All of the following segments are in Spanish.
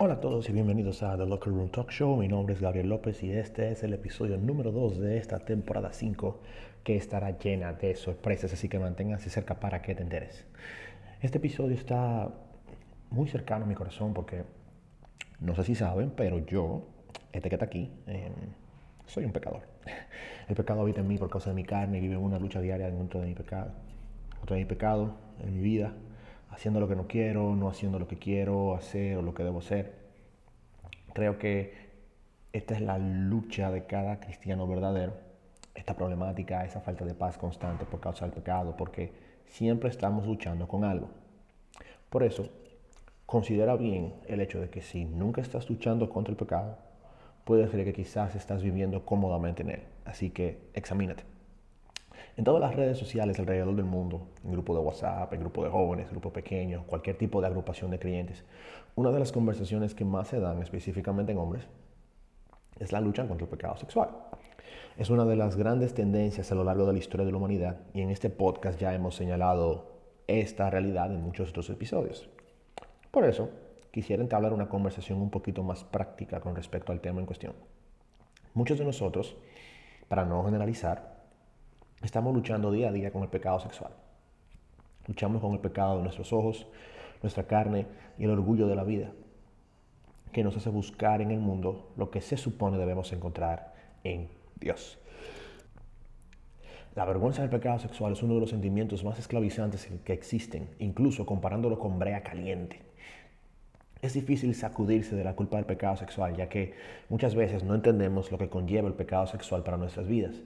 Hola a todos y bienvenidos a The Locker Room Talk Show. Mi nombre es Gabriel López y este es el episodio número 2 de esta temporada 5 que estará llena de sorpresas, así que manténganse cerca para que te enteres. Este episodio está muy cercano a mi corazón porque no sé si saben, pero yo, este que está aquí, em, soy un pecador. El pecado habita en mí por causa de mi carne y vive una lucha diaria dentro de mi pecado. Contra mi pecado en mi vida, haciendo lo que no quiero, no haciendo lo que quiero hacer o lo que debo hacer. Creo que esta es la lucha de cada cristiano verdadero, esta problemática, esa falta de paz constante por causa del pecado, porque siempre estamos luchando con algo. Por eso, considera bien el hecho de que si nunca estás luchando contra el pecado, puede ser que quizás estás viviendo cómodamente en él. Así que examínate. En todas las redes sociales alrededor del mundo, en grupo de WhatsApp, en grupo de jóvenes, grupo pequeño, cualquier tipo de agrupación de clientes, una de las conversaciones que más se dan específicamente en hombres es la lucha contra el pecado sexual. Es una de las grandes tendencias a lo largo de la historia de la humanidad y en este podcast ya hemos señalado esta realidad en muchos otros episodios. Por eso, quisiera entablar una conversación un poquito más práctica con respecto al tema en cuestión. Muchos de nosotros, para no generalizar, Estamos luchando día a día con el pecado sexual. Luchamos con el pecado de nuestros ojos, nuestra carne y el orgullo de la vida, que nos hace buscar en el mundo lo que se supone debemos encontrar en Dios. La vergüenza del pecado sexual es uno de los sentimientos más esclavizantes que existen, incluso comparándolo con brea caliente. Es difícil sacudirse de la culpa del pecado sexual, ya que muchas veces no entendemos lo que conlleva el pecado sexual para nuestras vidas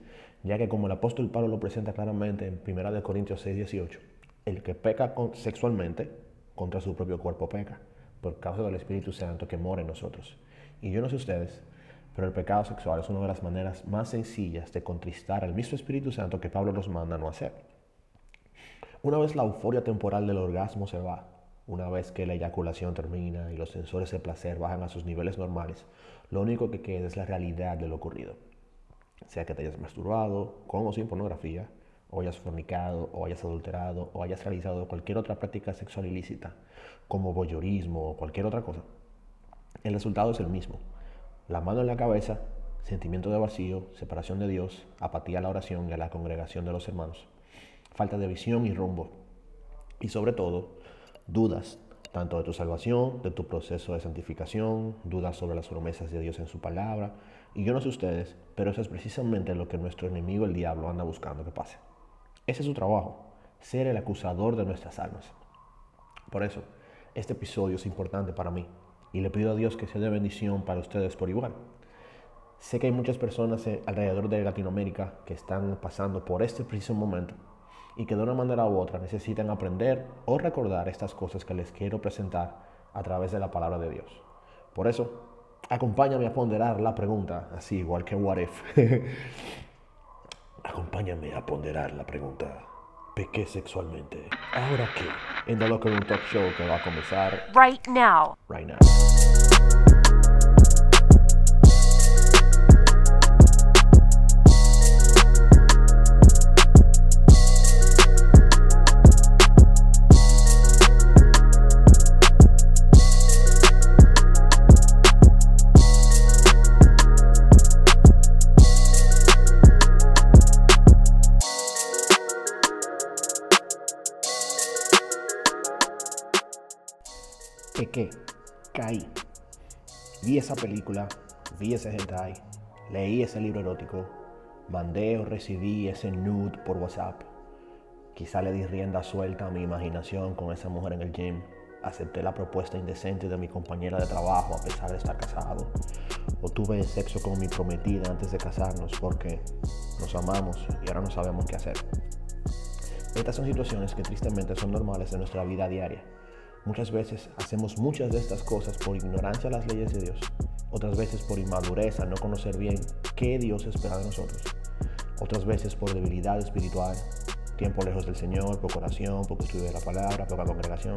ya que como el apóstol Pablo lo presenta claramente en 1 Corintios 6, 18, el que peca sexualmente contra su propio cuerpo peca, por causa del Espíritu Santo que mora en nosotros. Y yo no sé ustedes, pero el pecado sexual es una de las maneras más sencillas de contristar al mismo Espíritu Santo que Pablo nos manda no hacer. Una vez la euforia temporal del orgasmo se va, una vez que la eyaculación termina y los sensores de placer bajan a sus niveles normales, lo único que queda es la realidad de lo ocurrido sea que te hayas masturbado con o sin pornografía, o hayas fornicado, o hayas adulterado, o hayas realizado cualquier otra práctica sexual ilícita, como voyeurismo o cualquier otra cosa, el resultado es el mismo. La mano en la cabeza, sentimiento de vacío, separación de Dios, apatía a la oración y a la congregación de los hermanos, falta de visión y rumbo, y sobre todo, dudas tanto de tu salvación, de tu proceso de santificación, dudas sobre las promesas de Dios en su palabra. Y yo no sé ustedes, pero eso es precisamente lo que nuestro enemigo, el diablo, anda buscando que pase. Ese es su trabajo, ser el acusador de nuestras almas. Por eso, este episodio es importante para mí y le pido a Dios que sea de bendición para ustedes por igual. Sé que hay muchas personas alrededor de Latinoamérica que están pasando por este preciso momento y que de una manera u otra necesitan aprender o recordar estas cosas que les quiero presentar a través de la palabra de Dios. Por eso, acompáñame a ponderar la pregunta, así igual que What If. acompáñame a ponderar la pregunta. ¿Pequé sexualmente? ¿Ahora qué? En The Locker Room Talk Show que va a comenzar... Right now. Right now. Vi esa película, vi ese hentai, leí ese libro erótico, mandé o recibí ese nude por WhatsApp. Quizá le di rienda suelta a mi imaginación con esa mujer en el gym. Acepté la propuesta indecente de mi compañera de trabajo a pesar de estar casado. O tuve sexo con mi prometida antes de casarnos porque nos amamos y ahora no sabemos qué hacer. Estas son situaciones que tristemente son normales en nuestra vida diaria Muchas veces hacemos muchas de estas cosas por ignorancia a las leyes de Dios, otras veces por inmadurez no conocer bien qué Dios espera de nosotros, otras veces por debilidad espiritual, tiempo lejos del Señor, poca oración, poco estudio de la palabra, poca congregación.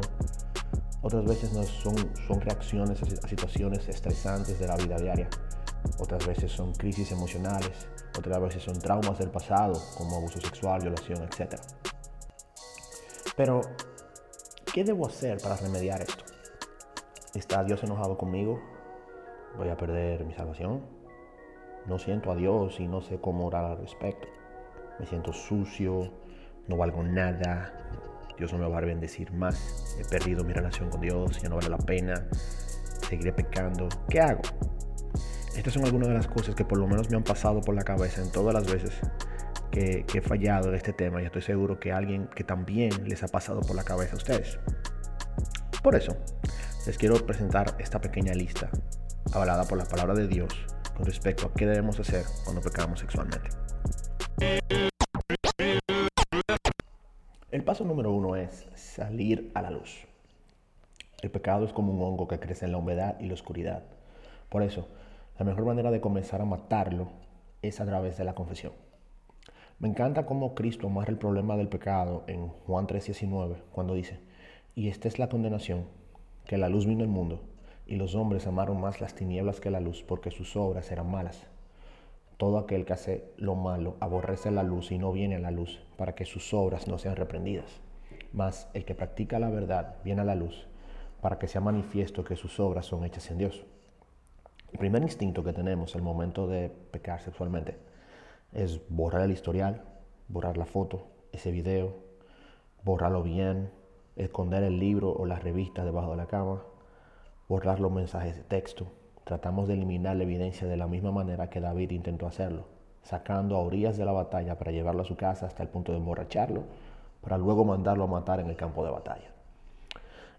Otras veces son, son reacciones a situaciones estresantes de la vida diaria. Otras veces son crisis emocionales. Otras veces son traumas del pasado, como abuso sexual, violación, etc. Pero ¿Qué debo hacer para remediar esto? ¿Está Dios enojado conmigo? ¿Voy a perder mi salvación? No siento a Dios y no sé cómo orar al respecto. Me siento sucio, no valgo nada, Dios no me va a bendecir más, he perdido mi relación con Dios, ya no vale la pena, seguiré pecando. ¿Qué hago? Estas son algunas de las cosas que por lo menos me han pasado por la cabeza en todas las veces que, he fallado en este tema y estoy seguro que alguien que también les ha pasado por la cabeza a ustedes. Por eso, les quiero presentar esta pequeña lista avalada por la palabra de Dios con respecto a qué debemos hacer cuando pecamos sexualmente. El paso número uno es salir a la luz. El pecado es como un hongo que crece en la humedad y la oscuridad. Por eso, la mejor manera de comenzar a matarlo es a través de la confesión. Me encanta cómo Cristo amarra el problema del pecado en Juan 3:19, cuando dice, y esta es la condenación, que la luz vino al mundo, y los hombres amaron más las tinieblas que la luz, porque sus obras eran malas. Todo aquel que hace lo malo aborrece la luz y no viene a la luz, para que sus obras no sean reprendidas. Mas el que practica la verdad viene a la luz, para que sea manifiesto que sus obras son hechas en Dios. El primer instinto que tenemos al momento de pecar sexualmente es borrar el historial, borrar la foto, ese video, borrarlo bien, esconder el libro o la revista debajo de la cama, borrar los mensajes de texto, tratamos de eliminar la evidencia de la misma manera que David intentó hacerlo, sacando a orillas de la batalla para llevarlo a su casa hasta el punto de emborracharlo, para luego mandarlo a matar en el campo de batalla.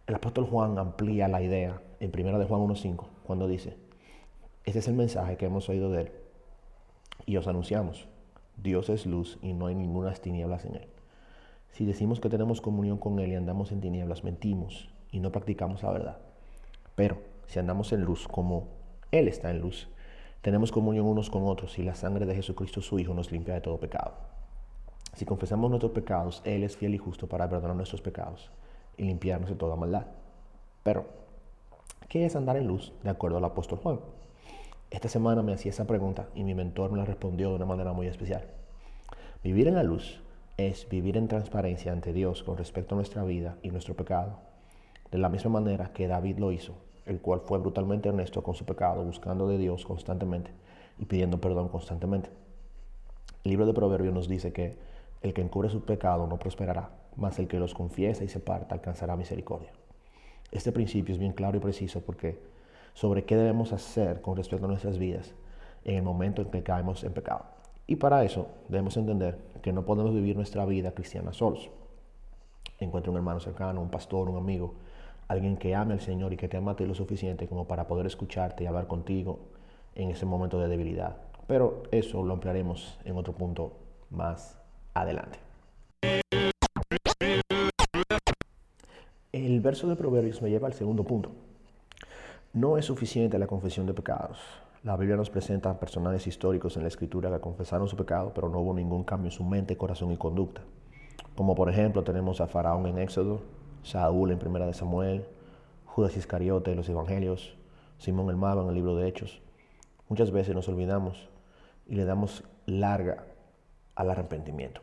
El apóstol Juan amplía la idea en 1 de Juan 1.5 cuando dice, este es el mensaje que hemos oído de él y os anunciamos, Dios es luz y no hay ninguna tinieblas en él. Si decimos que tenemos comunión con él y andamos en tinieblas, mentimos y no practicamos la verdad. Pero si andamos en luz como él está en luz. Tenemos comunión unos con otros y la sangre de Jesucristo su Hijo nos limpia de todo pecado. Si confesamos nuestros pecados, Él es fiel y justo para perdonar nuestros pecados y limpiarnos de toda maldad. Pero, ¿qué es andar en luz de acuerdo al apóstol Juan? Esta semana me hacía esa pregunta y mi mentor me la respondió de una manera muy especial. Vivir en la luz es vivir en transparencia ante Dios con respecto a nuestra vida y nuestro pecado, de la misma manera que David lo hizo el cual fue brutalmente honesto con su pecado, buscando de Dios constantemente y pidiendo perdón constantemente. El libro de Proverbios nos dice que el que encubre su pecado no prosperará, mas el que los confiesa y se parta alcanzará misericordia. Este principio es bien claro y preciso porque sobre qué debemos hacer con respecto a nuestras vidas en el momento en que caemos en pecado. Y para eso debemos entender que no podemos vivir nuestra vida cristiana solos. Encuentra un hermano cercano, un pastor, un amigo, alguien que ame al Señor y que te amate lo suficiente como para poder escucharte y hablar contigo en ese momento de debilidad. Pero eso lo ampliaremos en otro punto más adelante. El verso de Proverbios me lleva al segundo punto. No es suficiente la confesión de pecados. La Biblia nos presenta personajes históricos en la Escritura que confesaron su pecado, pero no hubo ningún cambio en su mente, corazón y conducta. Como por ejemplo tenemos a Faraón en Éxodo, Saúl en Primera de Samuel, Judas Iscariote en los Evangelios, Simón el Mago en el libro de Hechos. Muchas veces nos olvidamos y le damos larga al arrepentimiento.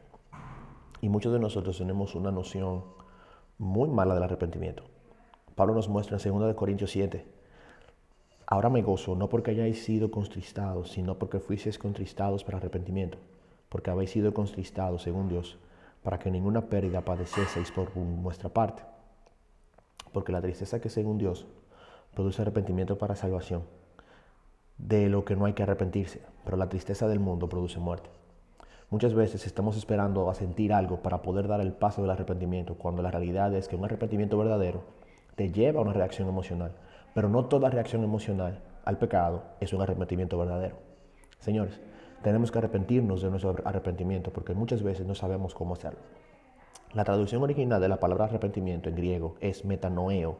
Y muchos de nosotros tenemos una noción muy mala del arrepentimiento. Pablo nos muestra en 2 Corintios 7, ahora me gozo no porque hayáis sido contristados, sino porque fuisteis contristados para arrepentimiento, porque habéis sido contristados según Dios, para que ninguna pérdida padecieseis por vuestra parte porque la tristeza que según Dios produce arrepentimiento para salvación, de lo que no hay que arrepentirse, pero la tristeza del mundo produce muerte. Muchas veces estamos esperando a sentir algo para poder dar el paso del arrepentimiento, cuando la realidad es que un arrepentimiento verdadero te lleva a una reacción emocional, pero no toda reacción emocional al pecado es un arrepentimiento verdadero. Señores, tenemos que arrepentirnos de nuestro arrepentimiento porque muchas veces no sabemos cómo hacerlo. La traducción original de la palabra arrepentimiento en griego es metanoeo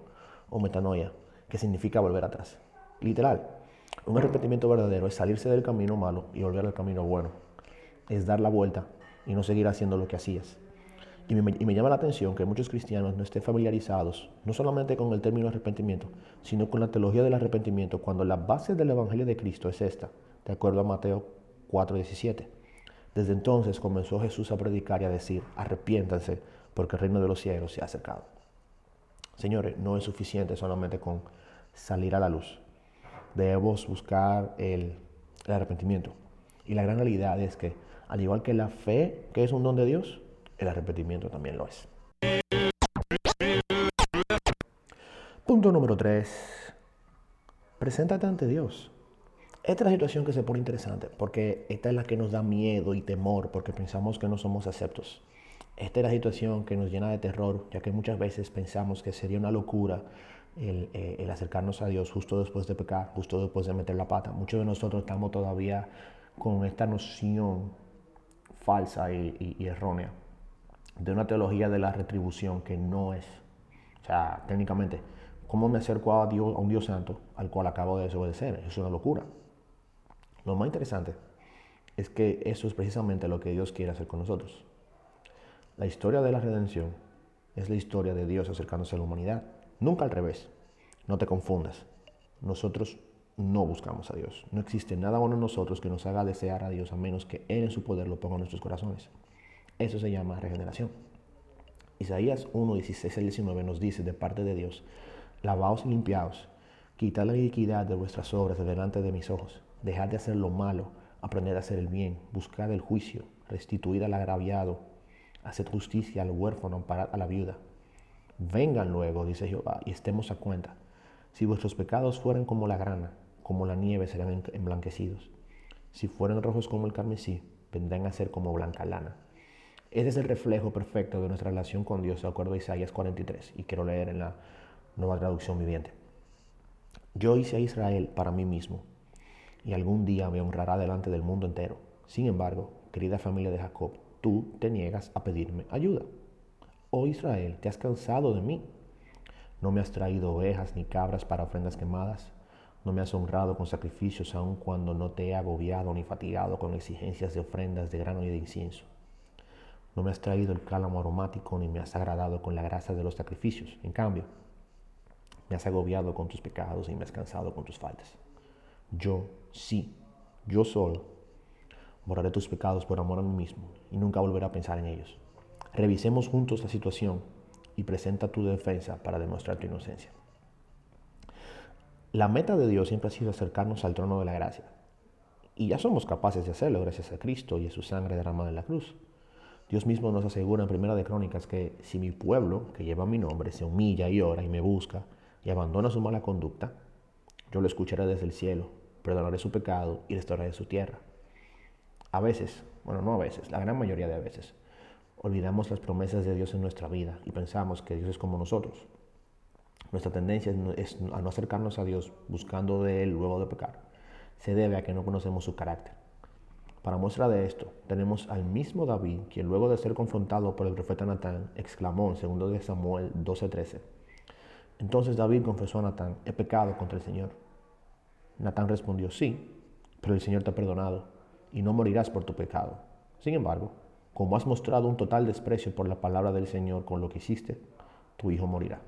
o metanoia, que significa volver atrás. Literal, un arrepentimiento verdadero es salirse del camino malo y volver al camino bueno. Es dar la vuelta y no seguir haciendo lo que hacías. Y me, llama la atención que muchos cristianos no estén familiarizados no solamente con el término arrepentimiento, sino con la teología del arrepentimiento, cuando la base del Evangelio de Cristo es esta, de acuerdo a Mateo 4:17. Desde entonces comenzó Jesús a predicar y a decir, arrepiéntanse porque el reino de los cielos se ha acercado. Señores, no es suficiente solamente con salir a la luz. Debemos buscar el arrepentimiento. Y la gran realidad es que, al igual que la fe, que es un don de Dios, el arrepentimiento también lo es. Punto número 3. Preséntate ante Dios. Esta es la situación que se pone interesante, porque esta es la que nos da miedo y temor, porque pensamos que no somos aceptos. Esta es la situación que nos llena de terror, ya que muchas veces pensamos que sería una locura el, eh, acercarnos a Dios justo después de pecar, justo después de meter la pata. Muchos de nosotros estamos todavía con esta noción falsa y errónea de una teología de la retribución que no es. O sea, técnicamente, ¿cómo me acerco a, Dios, a un Dios santo al cual acabo de desobedecer? Es una locura. Lo más interesante es que eso es precisamente lo que Dios quiere hacer con nosotros. La historia de la redención es la historia de Dios acercándose a la humanidad, nunca al revés. No te confundas. Nosotros no buscamos a Dios. No existe nada bueno en nosotros que nos haga desear a Dios a menos que Él en su poder lo ponga en nuestros corazones. Eso se llama regeneración. Isaías 1, 16 al 19 nos dice de parte de Dios, lavaos y limpiaos, quitad la iniquidad de vuestras obras de delante de mis ojos, dejad de hacer lo malo, aprended a hacer el bien, buscad el juicio, restituid al agraviado, haced justicia al huérfano, amparad a la viuda. Vengan luego, dice Jehová, y estemos a cuenta. Si vuestros pecados fueren como la grana, como la nieve serán emblanquecidos. Si fueren rojos como el carmesí, vendrán a ser como blanca lana. Ese es el reflejo perfecto de nuestra relación con Dios, de acuerdo a Isaías 43, y quiero leer en la nueva traducción viviente. Yo hice a Israel para mí mismo, y algún día me honrará delante del mundo entero. Sin embargo, querida familia de Jacob, tú te niegas a pedirme ayuda. Oh Israel, te has cansado de mí. No me has traído ovejas ni cabras para ofrendas quemadas. No me has honrado con sacrificios aun cuando no te he agobiado ni fatigado con exigencias de ofrendas de grano y de incienso. No me has traído el cálamo aromático ni me has agradado con la grasa de los sacrificios. En cambio, me has agobiado con tus pecados y me has cansado con tus faltas. Yo, sí, yo solo, borraré tus pecados por amor a mí mismo y nunca volveré a pensar en ellos. Revisemos juntos la situación y presenta tu defensa para demostrar tu inocencia. La meta de Dios siempre ha sido acercarnos al trono de la gracia. Y ya somos capaces de hacerlo gracias a Cristo y a su sangre derramada en la cruz. Dios mismo nos asegura en Primera de Crónicas que si mi pueblo, que lleva mi nombre, se humilla y ora y me busca y abandona su mala conducta, yo lo escucharé desde el cielo, perdonaré su pecado y restauraré su tierra. A veces, bueno, no a veces, la gran mayoría de veces, olvidamos las promesas de Dios en nuestra vida y pensamos que Dios es como nosotros. Nuestra tendencia es a no acercarnos a Dios buscando de Él luego de pecar. Se debe a que no conocemos su carácter. Para muestra de esto, tenemos al mismo David, quien luego de ser confrontado por el profeta Natán, exclamó en 2 Samuel 12:13. Entonces David confesó a Natán, he pecado contra el Señor. Natán respondió, sí, pero el Señor te ha perdonado y no morirás por tu pecado. Sin embargo, como has mostrado un total desprecio por la palabra del Señor con lo que hiciste, tu hijo morirá.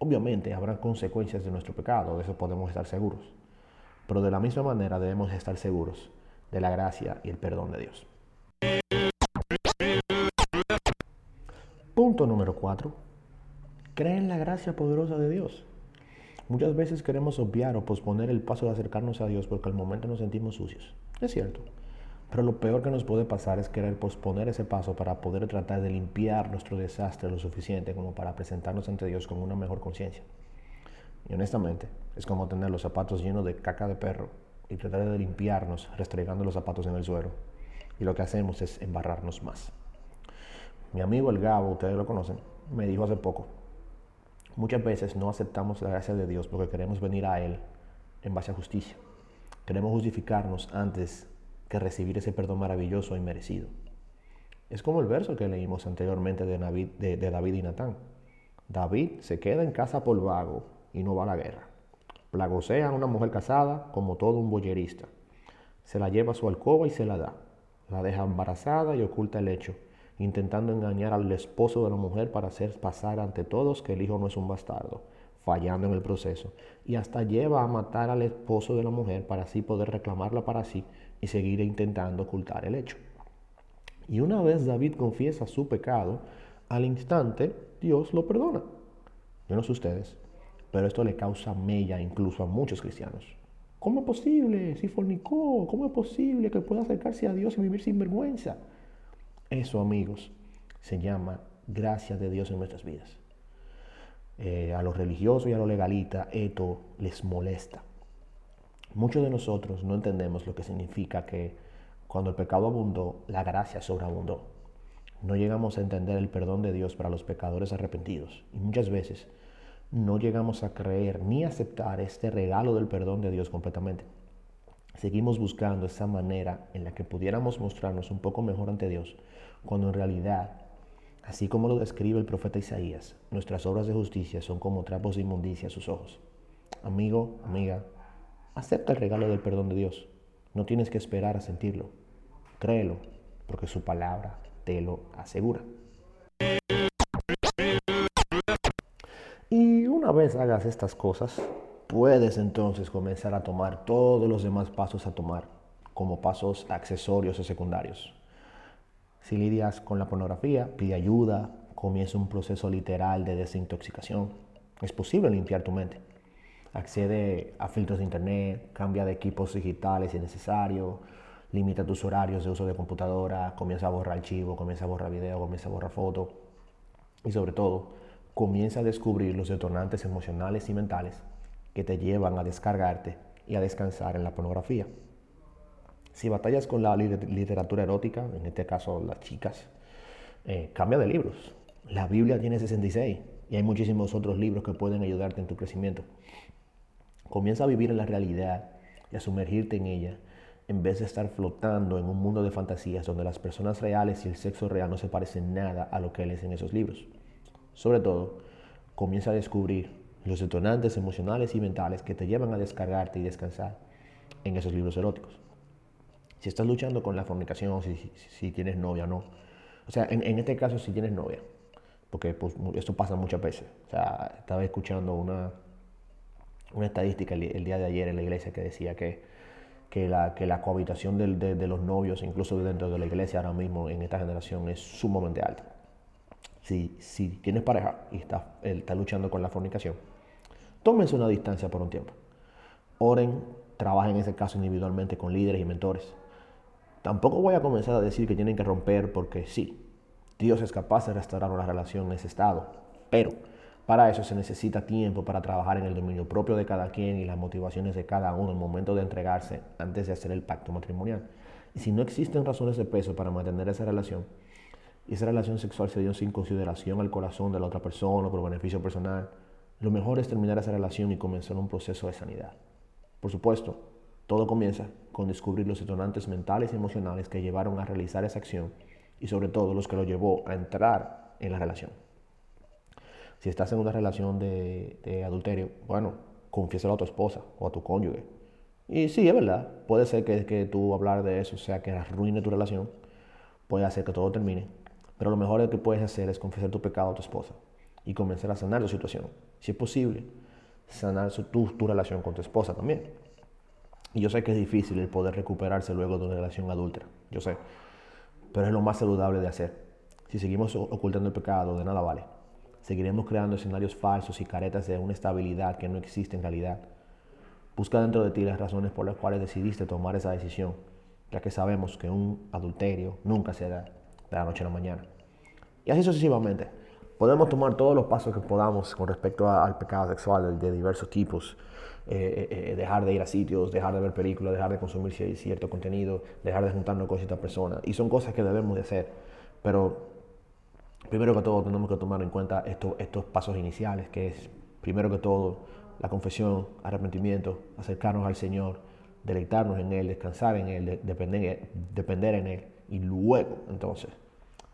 Obviamente habrá consecuencias de nuestro pecado, de eso podemos estar seguros. Pero de la misma manera debemos estar seguros de la gracia y el perdón de Dios. Punto número 4. Cree en la gracia poderosa de Dios. Muchas veces queremos obviar o posponer el paso de acercarnos a Dios porque al momento nos sentimos sucios. Es cierto. Pero lo peor que nos puede pasar es querer posponer ese paso para poder tratar de limpiar nuestro desastre lo suficiente como para presentarnos ante Dios con una mejor conciencia. Y honestamente, es como tener los zapatos llenos de caca de perro y tratar de limpiarnos restregando los zapatos en el suelo. Y lo que hacemos es embarrarnos más. Mi amigo el Gabo, ustedes lo conocen, me dijo hace poco, muchas veces no aceptamos la gracia de Dios porque queremos venir a Él en base a justicia. Queremos justificarnos antes que recibir ese perdón maravilloso y merecido. Es como el verso que leímos anteriormente de de David y Natán. David se queda en casa por vago y no va a la guerra. Plagosea a una mujer casada como todo un boyerista. Se la lleva a su alcoba y se la da. La deja embarazada y oculta el hecho, intentando engañar al esposo de la mujer para hacer pasar ante todos que el hijo no es un bastardo, fallando en el proceso. Y hasta lleva a matar al esposo de la mujer para así poder reclamarla para sí y seguir intentando ocultar el hecho. Y una vez David confiesa su pecado, al instante Dios lo perdona. Yo no sé ustedes, pero esto le causa mella incluso a muchos cristianos. ¿Cómo es posible? Si fornicó, ¿cómo es posible que pueda acercarse a Dios y vivir sin vergüenza? Eso, amigos, se llama gracia de Dios en nuestras vidas. Eh, a los religiosos y a los legalistas esto les molesta. Muchos de nosotros no entendemos lo que significa que cuando el pecado abundó, la gracia sobreabundó. No llegamos a entender el perdón de Dios para los pecadores arrepentidos. Y muchas veces no llegamos a creer ni aceptar este regalo del perdón de Dios completamente. Seguimos buscando esa manera en la que pudiéramos mostrarnos un poco mejor ante Dios, cuando en realidad Así como lo describe el profeta Isaías, nuestras obras de justicia son como trapos de inmundicia a sus ojos. Amigo, amiga, acepta el regalo del perdón de Dios. No tienes que esperar a sentirlo. Créelo, porque su palabra te lo asegura. Una vez hagas estas cosas, puedes entonces comenzar a tomar todos los demás pasos a tomar, como pasos accesorios o secundarios. Si lidias con la pornografía, pide ayuda, comienza un proceso literal de desintoxicación. Es posible limpiar tu mente. Accede a filtros de internet, cambia de equipos digitales si es necesario, limita tus horarios de uso de computadora, comienza a borrar archivo, comienza a borrar video, comienza a borrar foto. Y sobre todo, comienza a descubrir los detonantes emocionales y mentales que te llevan a descargarte y a descansar en la pornografía. Si batallas con la literatura erótica, en este caso las chicas, eh, cambia de libros. La Biblia tiene 66 y hay muchísimos otros libros que pueden ayudarte en tu crecimiento. Comienza a vivir en la realidad y a sumergirte en ella en vez de estar flotando en un mundo de fantasías donde las personas reales y el sexo real no se parecen nada a lo que lees en esos libros. Sobre todo, comienza a descubrir los detonantes emocionales y mentales que te llevan a descargarte y descansar en esos libros eróticos. Si estás luchando con la fornicación, si, si, tienes novia o no. O sea, en, en, este caso si tienes novia, porque pues, esto pasa muchas veces. Estaba escuchando una, una estadística el, día de ayer en la iglesia que decía que, que, la, que la cohabitación de, los novios, incluso dentro de la iglesia ahora mismo en esta generación, es sumamente alta. Si, si tienes pareja y estás está luchando con la fornicación, tómense una distancia por un tiempo. Oren, trabajen en ese caso individualmente con líderes y mentores Tampoco voy a comenzar a decir que tienen que romper porque sí, Dios es capaz de restaurar una relación en ese estado, pero para eso se necesita tiempo para trabajar en el dominio propio de cada quien y las motivaciones de cada uno en el momento de entregarse antes de hacer el pacto matrimonial. Y si no existen razones de peso para mantener esa relación, y esa relación sexual se dio sin consideración al corazón de la otra persona o por beneficio personal, lo mejor es terminar esa relación y comenzar un proceso de sanidad. Por supuesto, todo comienza con descubrir los detonantes mentales y emocionales que llevaron a realizar esa acción y sobre todo los que lo llevó a entrar en la relación. Si estás en una relación de, adulterio, bueno, confiésalo a tu esposa o a tu cónyuge. Y sí, es verdad, puede ser que, que tú hablar de eso sea que arruine tu relación, puede hacer que todo termine, pero lo mejor que puedes hacer es confesar tu pecado a tu esposa y comenzar a sanar la situación. Si es posible, sanar tu, tu relación con tu esposa también. Y yo sé que es difícil el poder recuperarse luego de una relación adulta, yo sé, pero es lo más saludable de hacer. Si seguimos ocultando el pecado, de nada vale. Seguiremos creando escenarios falsos y caretas de una estabilidad que no existe en realidad. Busca dentro de ti las razones por las cuales decidiste tomar esa decisión, ya que sabemos que un adulterio nunca se da de la noche a la mañana. Y así sucesivamente. Podemos tomar todos los pasos que podamos con respecto al pecado sexual de diversos tipos, eh, eh, eh, dejar de ir a sitios, dejar de ver películas, dejar de consumir cierto contenido, dejar de juntarnos con ciertas personas. Y son cosas que debemos de hacer. Pero primero que todo tenemos que tomar en cuenta estos, estos pasos iniciales, que es primero que todo la confesión, arrepentimiento, acercarnos al Señor, deleitarnos en Él, descansar en Él, depender, depender en Él. Y luego entonces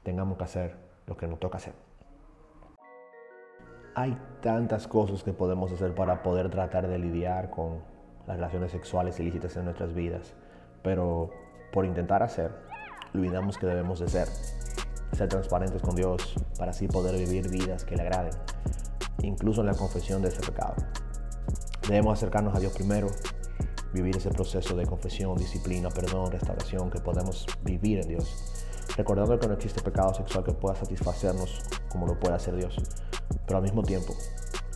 tengamos que hacer lo que nos toca hacer. Hay tantas cosas que podemos hacer para poder tratar de lidiar con las relaciones sexuales ilícitas en nuestras vidas, pero por intentar hacer, olvidamos que debemos de ser. Ser transparentes con Dios para así poder vivir vidas que le agraden, incluso en la confesión de ese pecado. Debemos acercarnos a Dios primero, vivir ese proceso de confesión, disciplina, perdón, restauración que podemos vivir en Dios, recordando que no existe pecado sexual que pueda satisfacernos como lo puede hacer Dios pero al mismo tiempo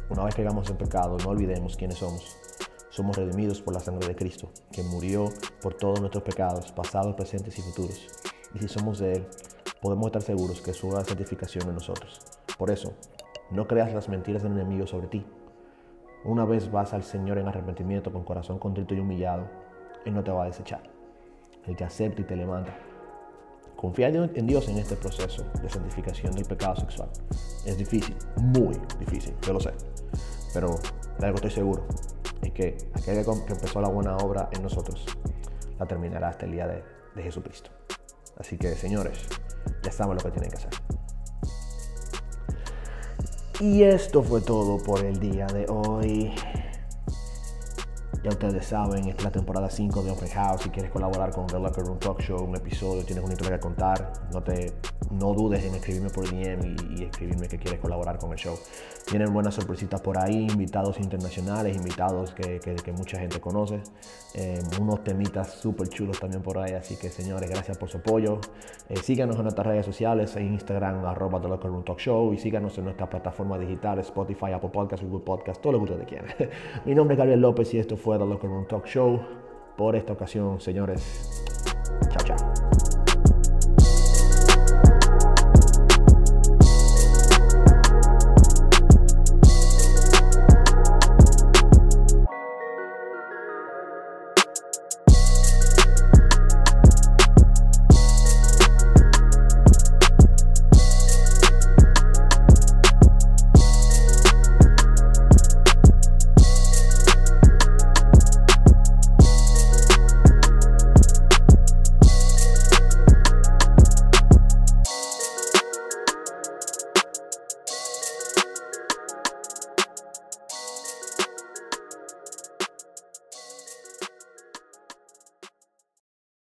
Una vez que hagamos en pecado, no olvidemos quiénes somos. Somos redimidos por la sangre de Cristo, que murió por todos nuestros pecados, pasados, presentes y futuros. Y si somos de Él, podemos estar seguros que su santificación en nosotros. Por eso, no creas las mentiras del enemigo sobre ti. Una vez vas al Señor en arrepentimiento con corazón contrito y humillado, Él no te va a desechar. Él te acepta y te levanta. Confiar en Dios en este proceso de santificación del pecado sexual es difícil, muy difícil, yo lo sé. Pero de algo estoy seguro, es que aquel que empezó la buena obra en nosotros, la terminará hasta el día de, de Jesucristo. Así que, señores, ya saben lo que tienen que hacer. Y esto fue todo por el día de hoy. Ya ustedes saben, esta es la temporada 5 de Open House. Si quieres colaborar con The Locker Room Talk Show, un episodio, tienes una historia que contar, no, te, no dudes en escribirme por DM y, escribirme que quieres colaborar con el show. Tienen buenas sorpresitas por ahí, invitados internacionales, invitados que, mucha gente conoce, eh, unos temitas súper chulos también por ahí. Así que señores, gracias por su apoyo. Eh, síganos en nuestras redes sociales, en Instagram, arroba The Locker Room Talk Show y síganos en nuestras plataformas digitales, Spotify, Apple Podcasts, Google Podcasts, todo lo que ustedes quieran. Mi nombre es Gabriel López y esto fue The Locker Room Talk Show por esta ocasión, señores. Chao, chao.